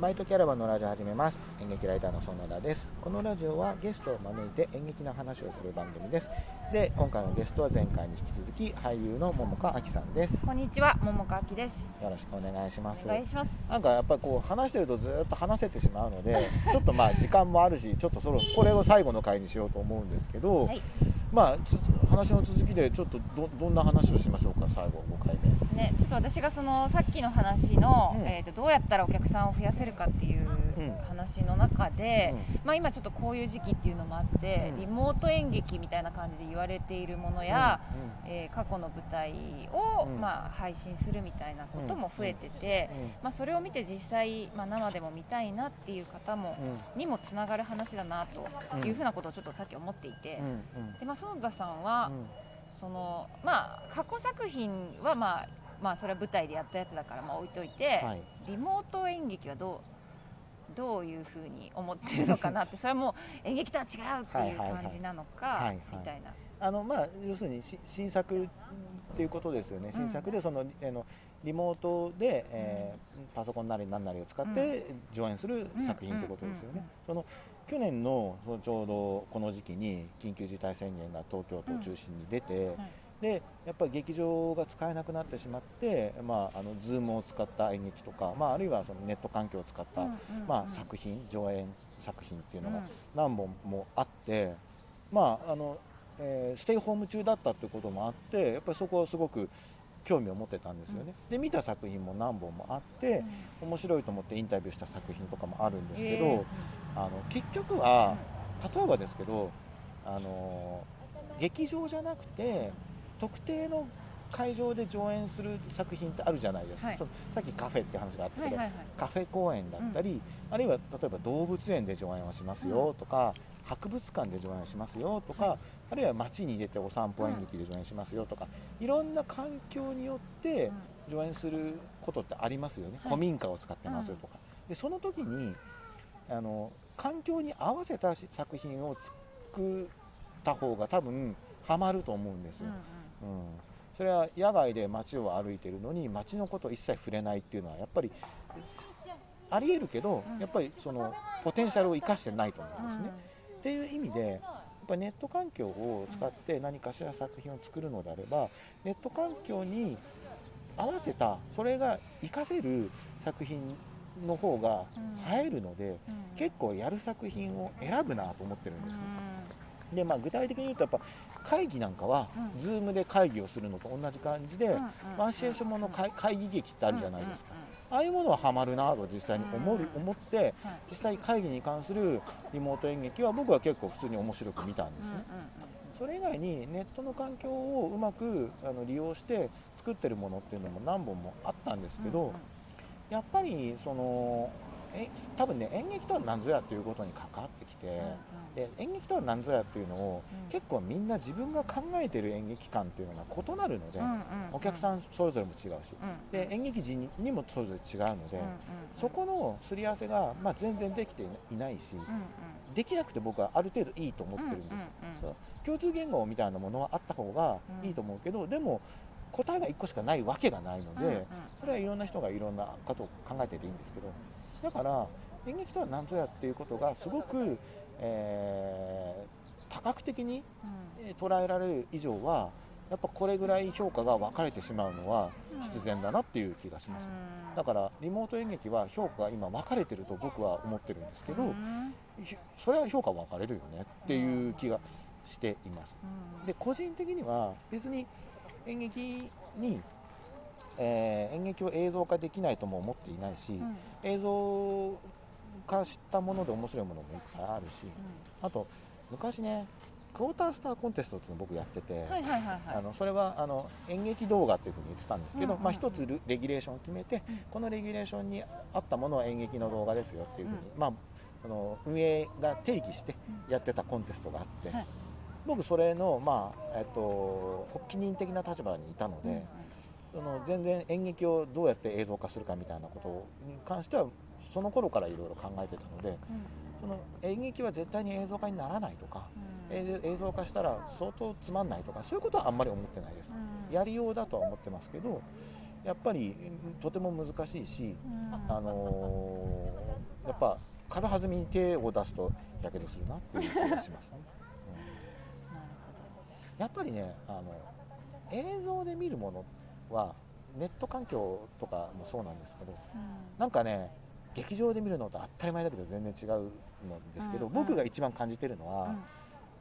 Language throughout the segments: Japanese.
バイトキャラバンのラジオ始めます。演劇ライターの園田です。このラジオはゲストを招いて演劇の話をする番組です。で今回のゲストは前回に引き続き俳優の桃香亜紀さんです。こんにちは、桃川きです。よろしくお願いします。お願いします。なんかやっぱりこう話してるとずっと話せてしまうので ちょっとまあ時間もあるしちょっとそろこれを最後の回にしようと思うんですけど、はい、まあつ話の続きでちょっとどどんな話をしましょうか最後5回目ね、ちょっと私がそのさっきの話の、うん。えっ、とどうやったらお客さんを増やせるかっていううん。話の中で、うまあ今ちょっとこういう時期っていうのもあって、うん。リモート演劇みたいな感じで言われているものや、うん。えー過去の舞台を、うん。まあ配信するみたいなことも増えてて、うん。まあそれを見て実際まあ生でも見たいなっていう方も、うん。にもつながる話だなというふうなことをちょっとさっき思っていて、でまあ園田さんは、うん。そのまあ過去作品はまあまあそれは舞台でやったやつだからまあ置いといて、はい。リモート演劇はどうどういうふうに思ってるのかなって それはもう演劇とは違うっていう感じなのかみたいな。あのまあ要するにし新作っていうことですよね、新作でそのあのリモートで、えーパソコンなり何なりを使って上演する作品ってことですよね。その去年のそのちょうどこの時期に緊急事態宣言が東京都を中心に出て、はいでやっぱり劇場が使えなくなってしまって、まあ、あの Zoom を使った演劇とか、まあ、あるいはそのネット環境を使った、まあ、作品上演作品っていうのが何本もあって、まああのえーステイホーム中だったってこともあってやっぱりそこはすごく興味を持ってたんですよね。で見た作品も何本もあって面白いと思ってインタビューした作品とかもあるんですけど、あの結局は例えばですけどあの劇場じゃなくて特定の会場で上演する作品ってあるじゃないですか、はい。そのさっきカフェって話があったけど、はいはいはい。カフェ公演だったり、あるいは例えば動物園で上演をしますよとか、博物館で上演しますよとか、あるいは街に出てお散歩演劇で上演しますよとか、いろんな環境によって上演することってありますよね、はい。古民家を使ってますとか。でその時にあの環境に合わせたし作品を作った方が多分ハマると思うんですよ。うん、それは野外で街を歩いてるのに街のことを一切触れないっていうのはやっぱりありえるけど、うん。やっぱりそのポテンシャルを生かしてないと思うんですね。っていう意味でやっぱネット環境を使って何かしら作品を作るのであればネット環境に合わせたそれが活かせる作品の方が映えるので、結構やる作品を選ぶなと思ってるんですね。でまあ、具体的に言うとやっぱ会議なんかは、うん。Zoom で会議をするのと同じ感じで、ワンシチュエーションもの会会議劇ってあるじゃないですか、ああいうものはハマるなと実際に思う、うん思って実際会議に関するリモート演劇は僕は結構普通に面白く見たんですね、それ以外にネットの環境をうまくあの利用して作ってるものっていうのも何本もあったんですけど、やっぱりそのえ多分ね演劇とは何ぞやっていうことに関わってきて、で演劇とは何ぞやっていうのを、結構みんな自分が考えてる演劇観っていうのが異なるので、お客さんんそれぞれも違うし、で演劇人にもそれぞれ違うので、そこのすり合わせが、まあ、全然できていないし、できなくて僕はある程度いいと思ってるんですよ、そう。共通言語みたいなものはあった方がいいと思うけど、でも答えが1個しかないわけがないので、それはいろんな人がいろんなことを考えてていいんですけど。だから演劇とは何ぞやっていうことがすごく、えー多角的にえー捉えられる以上はやっぱこれぐらい評価が分かれてしまうのは必然だなっていう気がします、だからリモート演劇は評価が今分かれてると僕は思ってるんですけど、ひそれは評価分かれるよねっていう気がしています。で個人的には別に演劇に、えー演劇を映像化できないとも思っていないし、映像化したもので面白いものもいっぱいあるしあと昔ねクォータースターコンテストっていうのを僕やってて、あのそれはあの演劇動画っていうふうに言ってたんですけど、まあ、一つルレギュレーションを決めて、うん。このレギュレーションに合ったものは演劇の動画ですよっていうふうに、うまあ、あの運営が定義してやってたコンテストがあって、はい。僕それの、まあえっと、発起人的な立場にいたので、その全然演劇をどうやって映像化するかみたいなことに関してはその頃からいろいろ考えてたのでその演劇は絶対に映像化にならないとか、映映像化したら相当つまんないとかそういうことはあんまり思ってないです、やりようだとは思ってますけどやっぱりうんとても難しいし、あのーやっぱ軽はずみに手を出すとやけどするなっていう気がしますね、なるうんやっぱりねあの映像で見るものはネット環境とかもそうなんですけどほど、なんかね劇場で見るのと当たり前だけど全然違うんですけど、うん僕が一番感じてるのは、うん。うん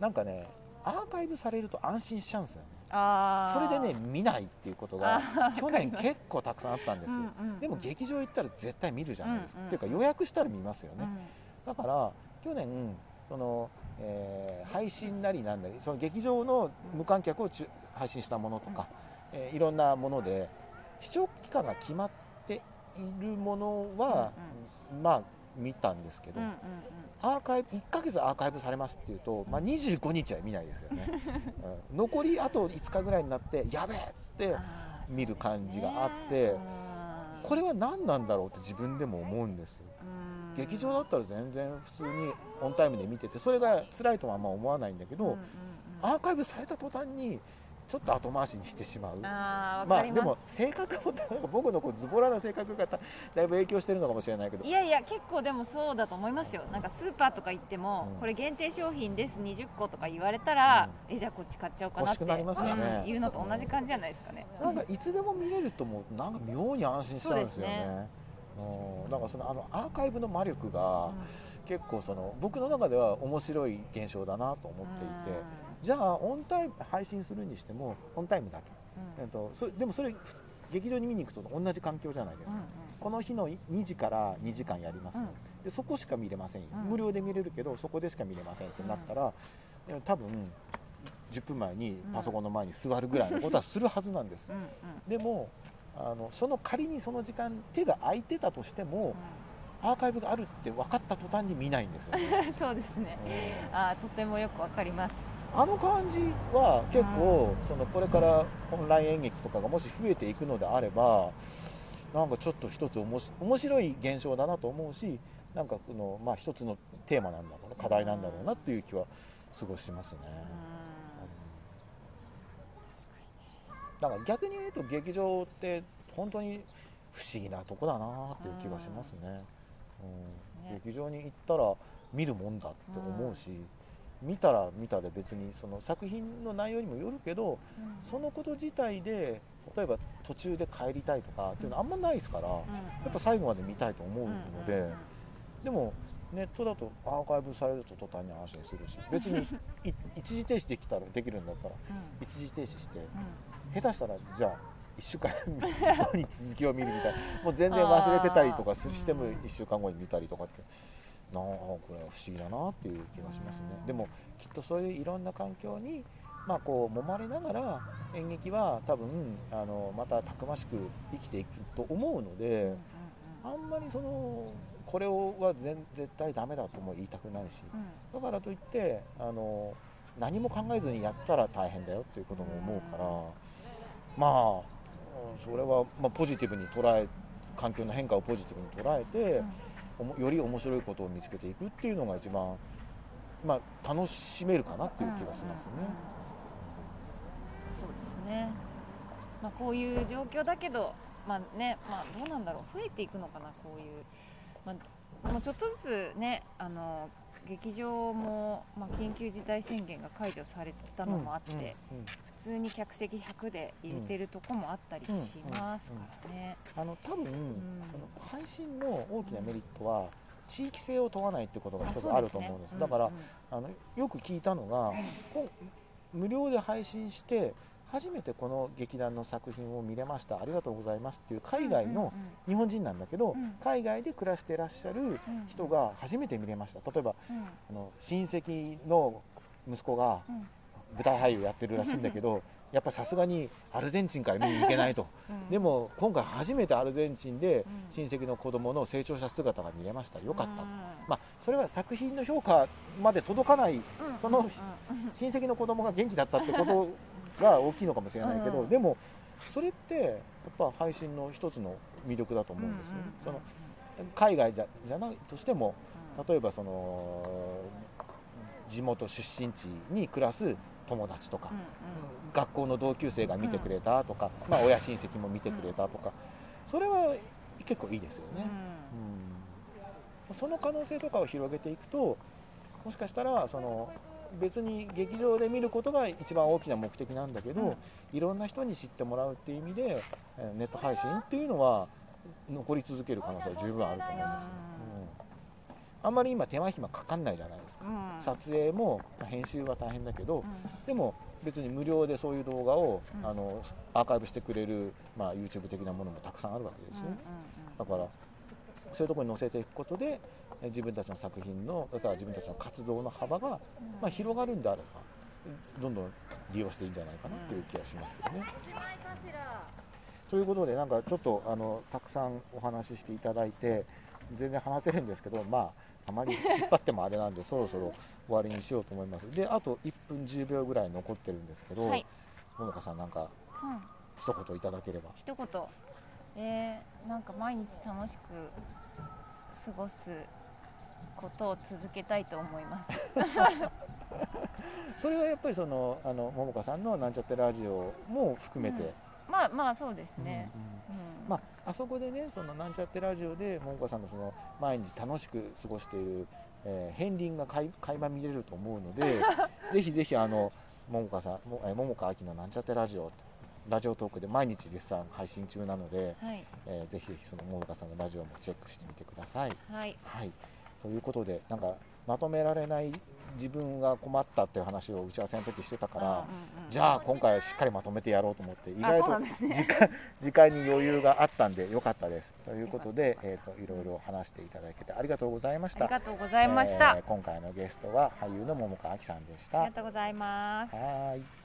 なんかねアーカイブされると安心しちゃうんですよね。それでね見ないっていうことが去年結構たくさんあったんですよ、うんうんうん。でも劇場行ったら絶対見るじゃないですか、うんうん。っていうか予約したら見ますよね、うんだから去年その、えー配信なりなんなりその劇場の無観客を配信したものとか、えーいろんなもので視聴期間が決まっているものは、まあ見たんですけど、うんうんアーカイブ1ヶ月アーカイブされますっていうと、まあ、25日は見ないですよね、うん。残りあと5日ぐらいになってやべえっつって見る感じがあって、ね。これは何なんだろうって自分でも思うんですよ。うん。劇場だったら全然普通にオンタイムで見ててそれが辛いとはあんま思わないんだけど、うんうんうん。アーカイブされた途端にちょっと後回しにしてしまう。あまあでも性格もなんか僕のこうズボラな性格がただいぶ影響してるのかもしれないけど。いやいや結構でもそうだと思いますよ。なんかスーパーとか行っても、うん。これ限定商品です20個とか言われたら、えじゃあこっち買っちゃおうかなってなりますよね。うん言うのと同じ感じじゃないですかね。なんかいつでも見れるともうなんか妙に安心しちゃうんですよね。そうん、だからそのあのアーカイブの魔力が結構その僕の中では面白い現象だなと思っていて、じゃあオンタイム配信するにしてもオンタイムだけ、うん。えっと、そでもそれふ劇場に見に行くと同じ環境じゃないですか、うんうん。この日の2時から2時間やります。よ、うん。でそこしか見れませんよ、うん。無料で見れるけどそこでしか見れませんってなったら、え多分10分前にパソコンの前に座るぐらいのことはするはずなんです。でもあのその仮にその時間手が空いてたとしてもアーカイブがあるって分かった途端に見ないんですよね、う んそうですね。うんあーとてもよくわかりますあの感じは結構そのこれからオンライン演劇とかがもし増えていくのであればなんかちょっと一つおもし面白い現象だなと思うしなんかこの、まあ、一つのテーマなんだろうな課題なんだろうなっていう気はすごいしますね。だから逆に言うと劇場って本当に不思議なとこだなっていう気がしますね。うん。ね。劇場に行ったら見るもんだって思うし、見たら見たで別にその作品の内容にもよるけどうん。そのこと自体で例えば途中で帰りたいとかっていうのはあんまないですから、やっぱ最後まで見たいと思うので、でもネットだとアーカイブされると途端に安心するし別にい一時停止できたらできるんだったら一時停止して下手したらじゃあ1週間後に続きを見るみたいなもう全然忘れてたりとかしてもうん1週間後に見たりとかってなあこれは不思議だなっていう気がしますね。うんでもきっとそういういろんな環境にまあこう揉まれながら演劇は多分あのまたたくましく生きていくと思うのであんまりそのこれをは全絶対ダメだとも言いたくないしだからといってあの何も考えずにやったら大変だよっていうことも思うから、まあうんそれは、まあ、ポジティブに捉え環境の変化をポジティブに捉えて、より面白いことを見つけていくっていうのが一番、まあ、楽しめるかなっていう気がしますね。そうですね、まあ、こういう状況だけど、まあねまあ、どうなんだろう。増えていくのかなこういう、まあ、もうちょっとずつねあの劇場も、まあ、緊急事態宣言が解除されたのもあって、うんうんうん。普通に客席100で入れてるとこもあったりしますからね。あの多分、この配信の大きなメリットは地域性を問わないってことが一つあると思うんです。だから、あのよく聞いたのが、無料で配信して初めてこの劇団の作品を見れました。ありがとうございますっていう海外の日本人なんだけど、うん。海外で暮らしてらっしゃる人が初めて見れました。例えばあの親戚の息子がうん。舞台俳優やってるらしいんだけど やっぱさすがにアルゼンチンから見に行けないと。うん。でも今回初めてアルゼンチンでうん。親戚の子供の成長した姿が見れました。よかった。うん。まあそれは作品の評価まで届かないうん。その親戚の子供が元気だったってことが大きいのかもしれないけど、うんでもそれってやっぱ配信の一つの魅力だと思うんですよね。その海外じゃじゃないとしても例えばその地元出身地に暮らす友達とか、学校の同級生が見てくれたとか、まあ、親親戚も見てくれたとかそれは結構いいですよね。うんその可能性とかを広げていくともしかしたらその別に劇場で見ることが一番大きな目的なんだけど、うん。いろんな人に知ってもらうっていう意味でえーネット配信っていうのは残り続ける可能性は十分あると思います、うん、あんまり今手間暇かかんないじゃないですか、うん。撮影もまあ編集は大変だけど、うん。でも別に無料でそういう動画を、うん。あのアーカイブしてくれる、まあ、YouTube 的なものもたくさんあるわけですね、だからそういうところに載せていくことでえ自分たちの作品のだから自分たちの活動の幅が、まあ、広がるんであればどんどん利用していいんじゃないかなっていう気がしますよね。ということでなんかちょっとあのたくさんお話ししていただいて全然話せるんですけどまああまり引っ張ってもあれなんで そろそろ終わりにしようと思います。であと1分10秒ぐらい残ってるんですけど、はい。ももかさんなんかうん。一言いただければ。一言。えー、なんか毎日楽しく過ごすことを続けたいと思います。それはやっぱりそのあのももかさんのなんちゃってラジオも含めて、まあまあそうですね。うんうん。うん。まあ、あそこでねそのなんちゃってラジオでももかさんのその毎日楽しく過ごしている、えー片鱗がかい垣間見れると思うので ぜひぜひあのももかさんもえーももかあきのなんちゃってラジオラジオトークで毎日絶賛配信中なので、はい。えーぜひぜひそのももかさんのラジオもチェックしてみてください。はい。はい、ということでなんかまとめられない自分が困ったっていう話を打ち合わせの時してたから、じゃあ今回はしっかりまとめてやろうと思って意外と時間時間に余裕があったんでよかったです。ということで、えー、といろいろ話していただけてありがとうございました。ありがとうございました。えー今回のゲストは俳優の桃川あきさんでした。はありがとうございます。ーい。